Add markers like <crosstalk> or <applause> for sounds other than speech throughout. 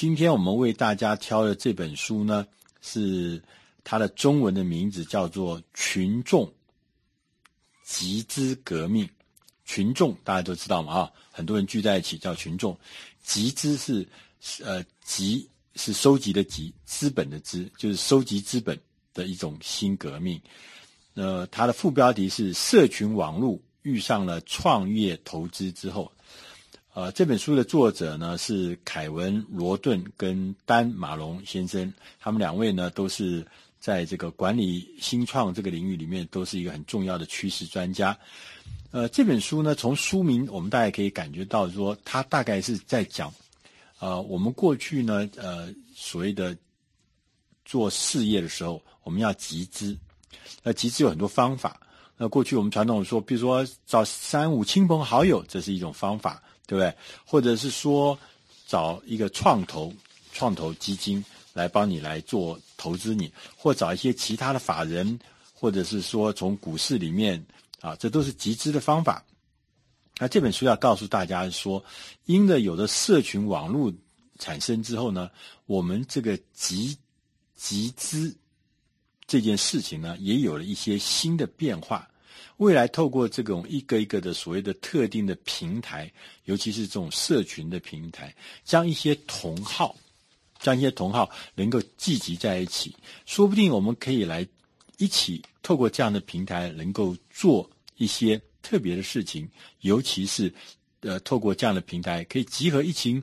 今天我们为大家挑的这本书呢，是它的中文的名字叫做《群众集资革命》。群众大家都知道嘛啊，很多人聚在一起叫群众。集资是呃集是收集的集，资本的资，就是收集资本的一种新革命。呃，它的副标题是“社群网络遇上了创业投资之后”。呃，这本书的作者呢是凯文·罗顿跟丹·马龙先生，他们两位呢都是在这个管理新创这个领域里面都是一个很重要的趋势专家。呃，这本书呢，从书名我们大概可以感觉到说，它大概是在讲，呃，我们过去呢，呃，所谓的做事业的时候，我们要集资，那集资有很多方法。那过去我们传统说，比如说找三五亲朋好友，这是一种方法。对不对？或者是说找一个创投、创投基金来帮你来做投资你，或找一些其他的法人，或者是说从股市里面啊，这都是集资的方法。那这本书要告诉大家说，因为有了社群网络产生之后呢，我们这个集集资这件事情呢，也有了一些新的变化。未来透过这种一个一个的所谓的特定的平台，尤其是这种社群的平台，将一些同号，将一些同号能够聚集在一起，说不定我们可以来一起透过这样的平台，能够做一些特别的事情，尤其是呃，透过这样的平台，可以集合一群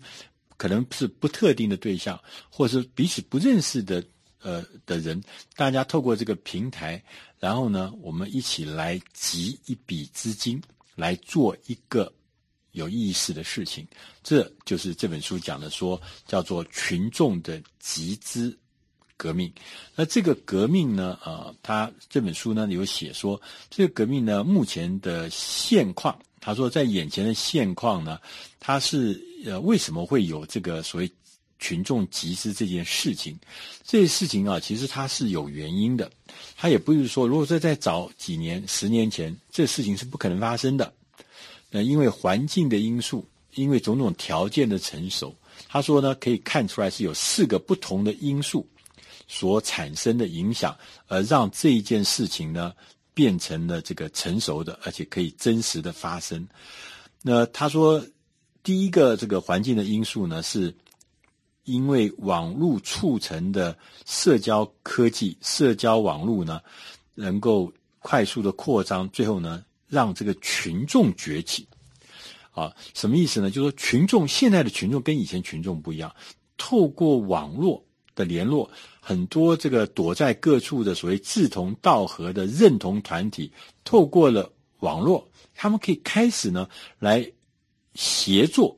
可能是不特定的对象，或者是彼此不认识的。呃的人，大家透过这个平台，然后呢，我们一起来集一笔资金，来做一个有意思的事情。这就是这本书讲的说，叫做群众的集资革命。那这个革命呢，呃，他这本书呢有写说，这个革命呢目前的现况，他说在眼前的现况呢，他是呃为什么会有这个所谓。群众集资这件事情，这件事情啊，其实它是有原因的。它也不是说，如果说在早几年、十年前，这事情是不可能发生的。那因为环境的因素，因为种种条件的成熟，他说呢，可以看出来是有四个不同的因素所产生的影响，而让这一件事情呢变成了这个成熟的，而且可以真实的发生。那他说，第一个这个环境的因素呢是。因为网络促成的社交科技、社交网络呢，能够快速的扩张，最后呢，让这个群众崛起。啊，什么意思呢？就是说，群众现在的群众跟以前群众不一样，透过网络的联络，很多这个躲在各处的所谓志同道合的认同团体，透过了网络，他们可以开始呢来协作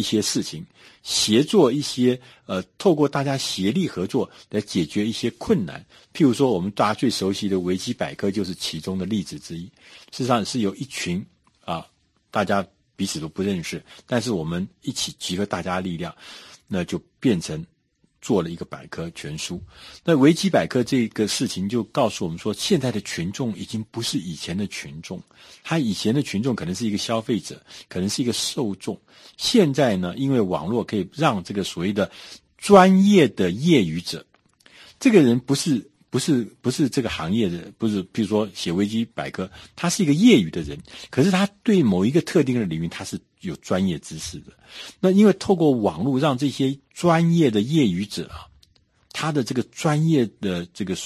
一些事情。协作一些，呃，透过大家协力合作来解决一些困难。譬如说，我们大家最熟悉的维基百科就是其中的例子之一。事实上，是有一群啊，大家彼此都不认识，但是我们一起集合大家力量，那就变成。做了一个百科全书，那维基百科这个事情就告诉我们说，现在的群众已经不是以前的群众，他以前的群众可能是一个消费者，可能是一个受众，现在呢，因为网络可以让这个所谓的专业的业余者，这个人不是。不是不是这个行业的，不是，比如说写维基百科，他是一个业余的人，可是他对某一个特定的领域他是有专业知识的。那因为透过网络，让这些专业的业余者啊，他的这个专业的这个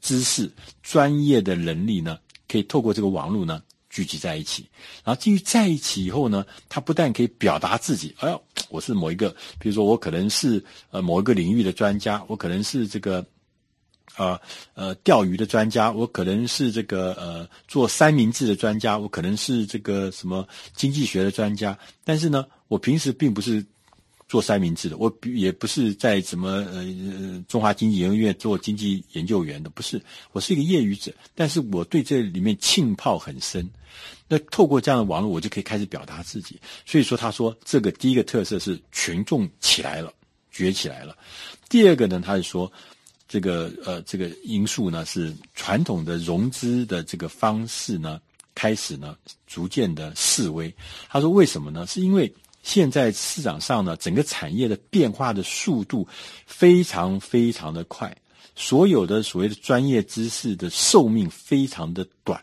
知识、专业的能力呢，可以透过这个网络呢聚集在一起。然后聚集在一起以后呢，他不但可以表达自己，哎呦，我是某一个，比如说我可能是呃某一个领域的专家，我可能是这个。啊，呃，钓鱼的专家，我可能是这个呃做三明治的专家，我可能是这个什么经济学的专家。但是呢，我平时并不是做三明治的，我也不是在什么呃中华经济研究院做经济研究员的，不是，我是一个业余者。但是我对这里面浸泡很深。那透过这样的网络，我就可以开始表达自己。所以说，他说这个第一个特色是群众起来了，崛起来了。第二个呢，他是说。这个呃，这个因素呢，是传统的融资的这个方式呢，开始呢，逐渐的式微。他说为什么呢？是因为现在市场上呢，整个产业的变化的速度非常非常的快，所有的所谓的专业知识的寿命非常的短，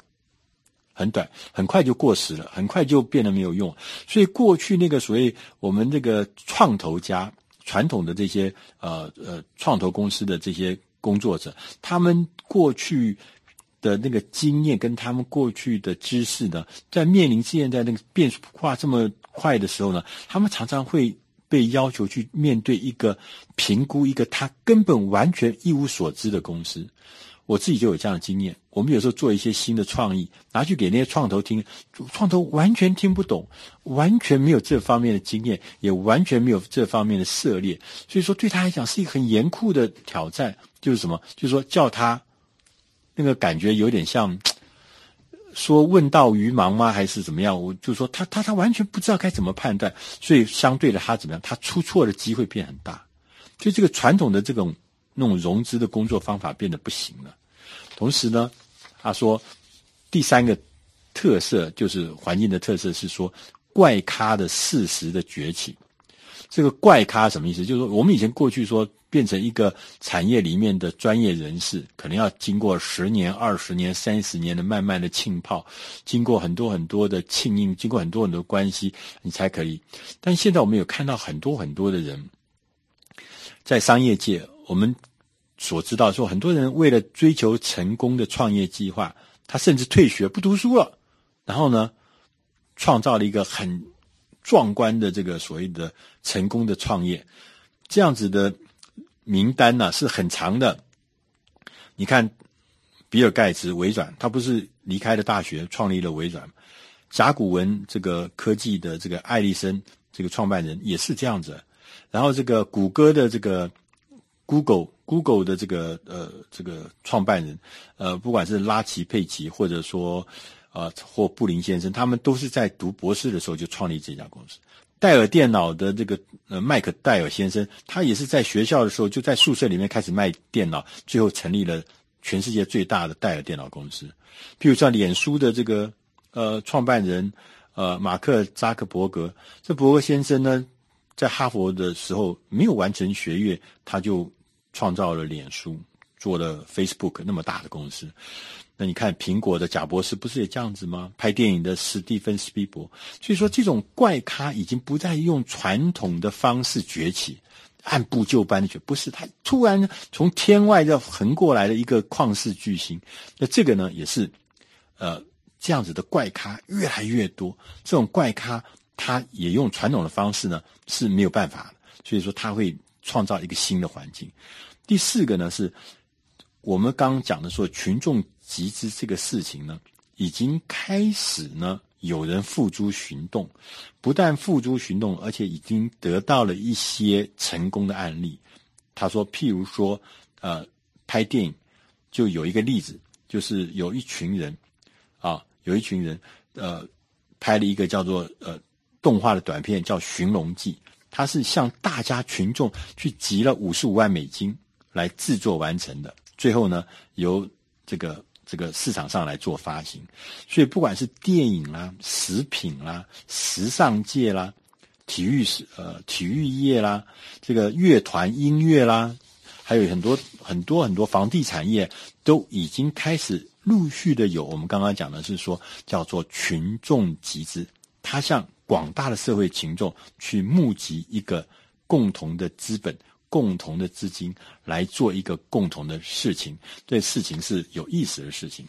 很短，很快就过时了，很快就变得没有用。所以过去那个所谓我们这个创投家，传统的这些呃呃创投公司的这些工作者，他们过去。的那个经验跟他们过去的知识呢，在面临现在那个变化这么快的时候呢，他们常常会被要求去面对一个评估一个他根本完全一无所知的公司。我自己就有这样的经验。我们有时候做一些新的创意，拿去给那些创投听，创投完全听不懂，完全没有这方面的经验，也完全没有这方面的涉猎。所以说，对他来讲是一个很严酷的挑战。就是什么？就是说叫他。那个感觉有点像说问道于盲吗？还是怎么样？我就说他他他完全不知道该怎么判断，所以相对的他怎么样？他出错的机会变很大，所以这个传统的这种那种融资的工作方法变得不行了。同时呢，他说第三个特色就是环境的特色是说怪咖的事实的崛起。这个怪咖什么意思？就是说我们以前过去说。变成一个产业里面的专业人士，可能要经过十年、二十年、三十年的慢慢的浸泡，经过很多很多的庆应，经过很多很多关系，你才可以。但现在我们有看到很多很多的人，在商业界，我们所知道说，很多人为了追求成功的创业计划，他甚至退学不读书了，然后呢，创造了一个很壮观的这个所谓的成功的创业，这样子的。名单呢、是很长的，你看，比尔盖茨微软，他不是离开了大学，创立了微软。甲骨文这个科技的这个艾利森这个创办人也是这样子。然后这个谷歌的这个 Google Google 的这个呃这个创办人，呃不管是拉奇佩奇或者说呃或布林先生，他们都是在读博士的时候就创立这家公司。戴尔电脑的这个呃麦克戴尔先生，他也是在学校的时候就在宿舍里面开始卖电脑，最后成立了全世界最大的戴尔电脑公司。譬如像脸书的这个呃创办人呃马克扎克伯格，这伯格先生呢，在哈佛的时候没有完成学业，他就创造了脸书，做了 Facebook 那么大的公司。那你看，苹果的贾博士不是也这样子吗？拍电影的史蒂芬史匹柏，所以说这种怪咖已经不再用传统的方式崛起，按部就班的崛，不是他突然从天外的横过来的一个旷世巨星。那这个呢，也是呃这样子的怪咖越来越多。这种怪咖他也用传统的方式呢是没有办法的，所以说他会创造一个新的环境。第四个呢是我们刚刚讲的说群众。集资这个事情呢，已经开始呢，有人付诸行动，不但付诸行动，而且已经得到了一些成功的案例。他说，譬如说，呃，拍电影就有一个例子，就是有一群人啊，有一群人呃，拍了一个叫做呃动画的短片，叫《寻龙记》，他是向大家群众去集了五十五万美金来制作完成的，最后呢，由这个。这个市场上来做发行，所以不管是电影啦、食品啦、时尚界啦、体育是呃体育业啦、这个乐团音乐啦，还有很多很多很多房地产业，都已经开始陆续的有。我们刚刚讲的是说叫做群众集资，它向广大的社会群众去募集一个共同的资本。共同的资金来做一个共同的事情，这事情是有意思的事情。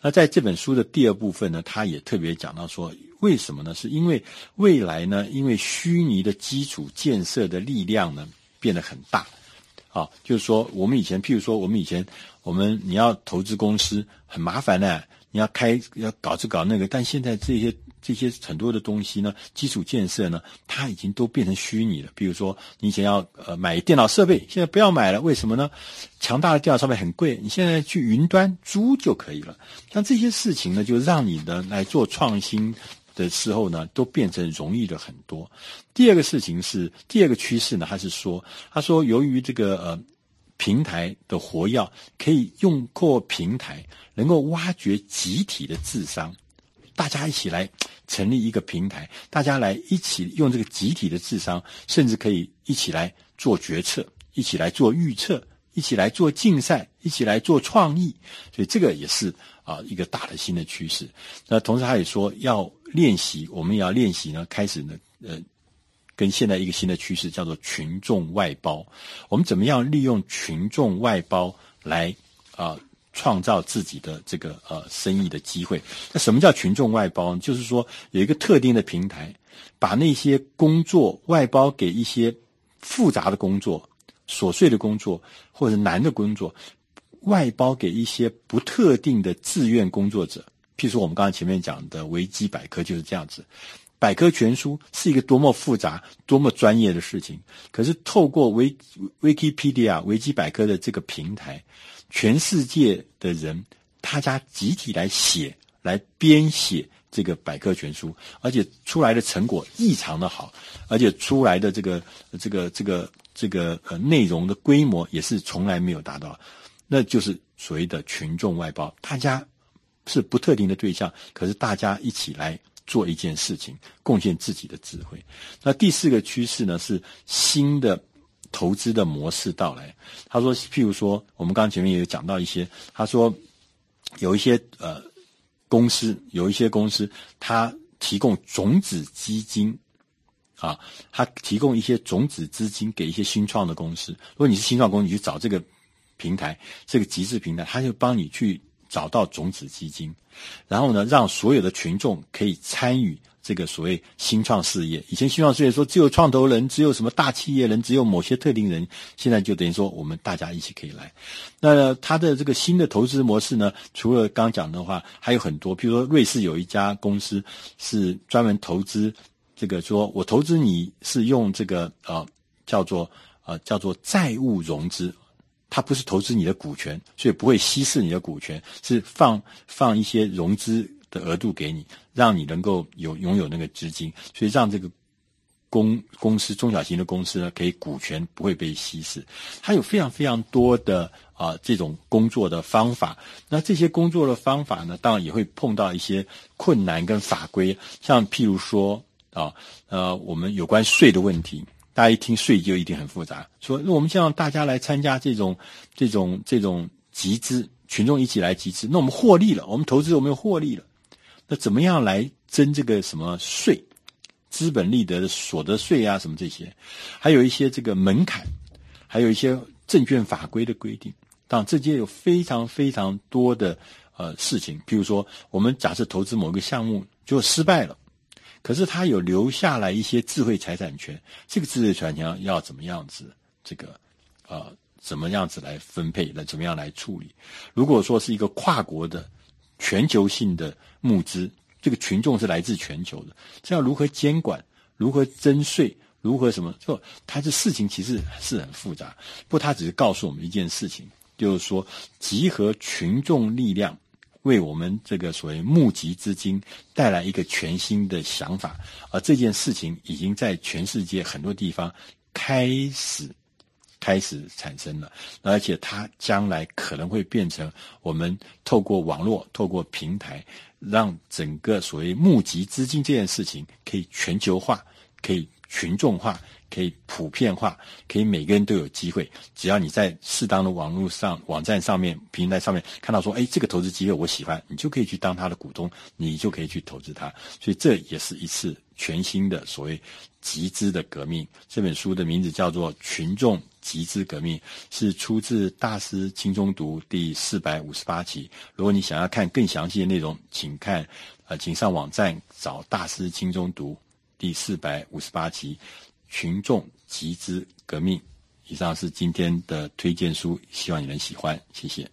那在这本书的第二部分呢，他也特别讲到说，为什么呢？是因为未来呢，因为虚拟的基础建设的力量呢变得很大。啊，就是说，我们以前，譬如说，我们以前，我们你要投资公司很麻烦的，你要开要搞这搞那个，但现在这些。这些很多的东西呢，基础建设呢，它已经都变成虚拟了。比如说，你想要呃买电脑设备，现在不要买了，为什么呢？强大的电脑设备很贵，你现在去云端租就可以了。像这些事情呢，就让你呢来做创新的时候呢，都变成容易了很多。第二个事情是，第二个趋势呢，他是说，他说由于这个呃平台的活跃，可以用过平台能够挖掘集体的智商。大家一起来 <tsk> 成立一个平台，大家来一起用这个集体的智商，甚至可以一起来做决策，一起来做预测，一起来做竞赛，一起来做创意。所以这个也是啊一个大的新的趋势。那同时他也说要练习，我们也要练习呢，开始呢，呃，跟现在一个新的趋势叫做群众外包。我们怎么样利用群众外包来啊？创造自己的这个呃生意的机会。那什么叫群众外包呢？就是说有一个特定的平台，把那些工作外包给一些复杂的工作、琐碎的工作或者难的工作，外包给一些不特定的自愿工作者。譬如说我们刚才前面讲的维基百科就是这样子，百科全书是一个多么复杂、多么专业的事情，可是透过维 Wikipedia 维基百科的这个平台。全世界的人，大家集体来写、来编写这个百科全书，而且出来的成果异常的好，而且出来的这个、这个、这个、这个呃内容的规模也是从来没有达到，那就是所谓的群众外包。大家是不特定的对象，可是大家一起来做一件事情，贡献自己的智慧。那第四个趋势呢，是新的。投资的模式到来，他说，譬如说，我们刚前面也有讲到一些，他说，有一些呃公司，有一些公司，他提供种子基金，啊，他提供一些种子资金给一些新创的公司。如果你是新创公司，你去找这个平台，这个集资平台，他就帮你去找到种子基金，然后呢，让所有的群众可以参与。这个所谓新创事业，以前新创事业说只有创投人，只有什么大企业人，只有某些特定人，现在就等于说我们大家一起可以来。那他的这个新的投资模式呢，除了刚讲的话，还有很多，譬如说瑞士有一家公司是专门投资这个，说我投资你是用这个呃叫做呃叫做债务融资，它不是投资你的股权，所以不会稀释你的股权，是放放一些融资。的额度给你，让你能够有拥有那个资金，所以让这个公公司中小型的公司呢，可以股权不会被稀释。它有非常非常多的啊、这种工作的方法。那这些工作的方法呢，当然也会碰到一些困难跟法规，像譬如说啊呃我们有关税的问题，大家一听税就一定很复杂。说那我们希望大家来参加这种这种这种集资，群众一起来集资，那我们获利了，我们投资我们又获利了。那怎么样来征这个什么税？资本利得的所得税啊，什么这些，还有一些这个门槛，还有一些证券法规的规定。当然，这些有非常非常多的呃事情。譬如说，我们假设投资某个项目就失败了，可是他有留下来一些智慧财产权，这个智慧财产权要怎么样子？这个呃，怎么样子来分配？来怎么样来处理？如果说是一个跨国的。全球性的募资，这个群众是来自全球的，这要如何监管？如何征税？如何什么？就它这事情其实是很复杂。不过它只是告诉我们一件事情，就是说集合群众力量，为我们这个所谓募集资金带来一个全新的想法。而这件事情已经在全世界很多地方开始。开始产生了，而且它将来可能会变成我们透过网络、透过平台，让整个所谓募集资金这件事情可以全球化、可以群众化、可以普遍化、可以每个人都有机会。只要你在适当的网络上、网站上面、平台上面看到说，哎，这个投资机会我喜欢，你就可以去当他的股东，你就可以去投资它。所以这也是一次全新的所谓集资的革命。这本书的名字叫做《群众》。集资革命是出自《大师轻松读》第四百五十八期。如果你想要看更详细的内容，请看，呃，请上网站找《大师轻松读》第四百五十八集《群众集资革命》。以上是今天的推荐书，希望你能喜欢，谢谢。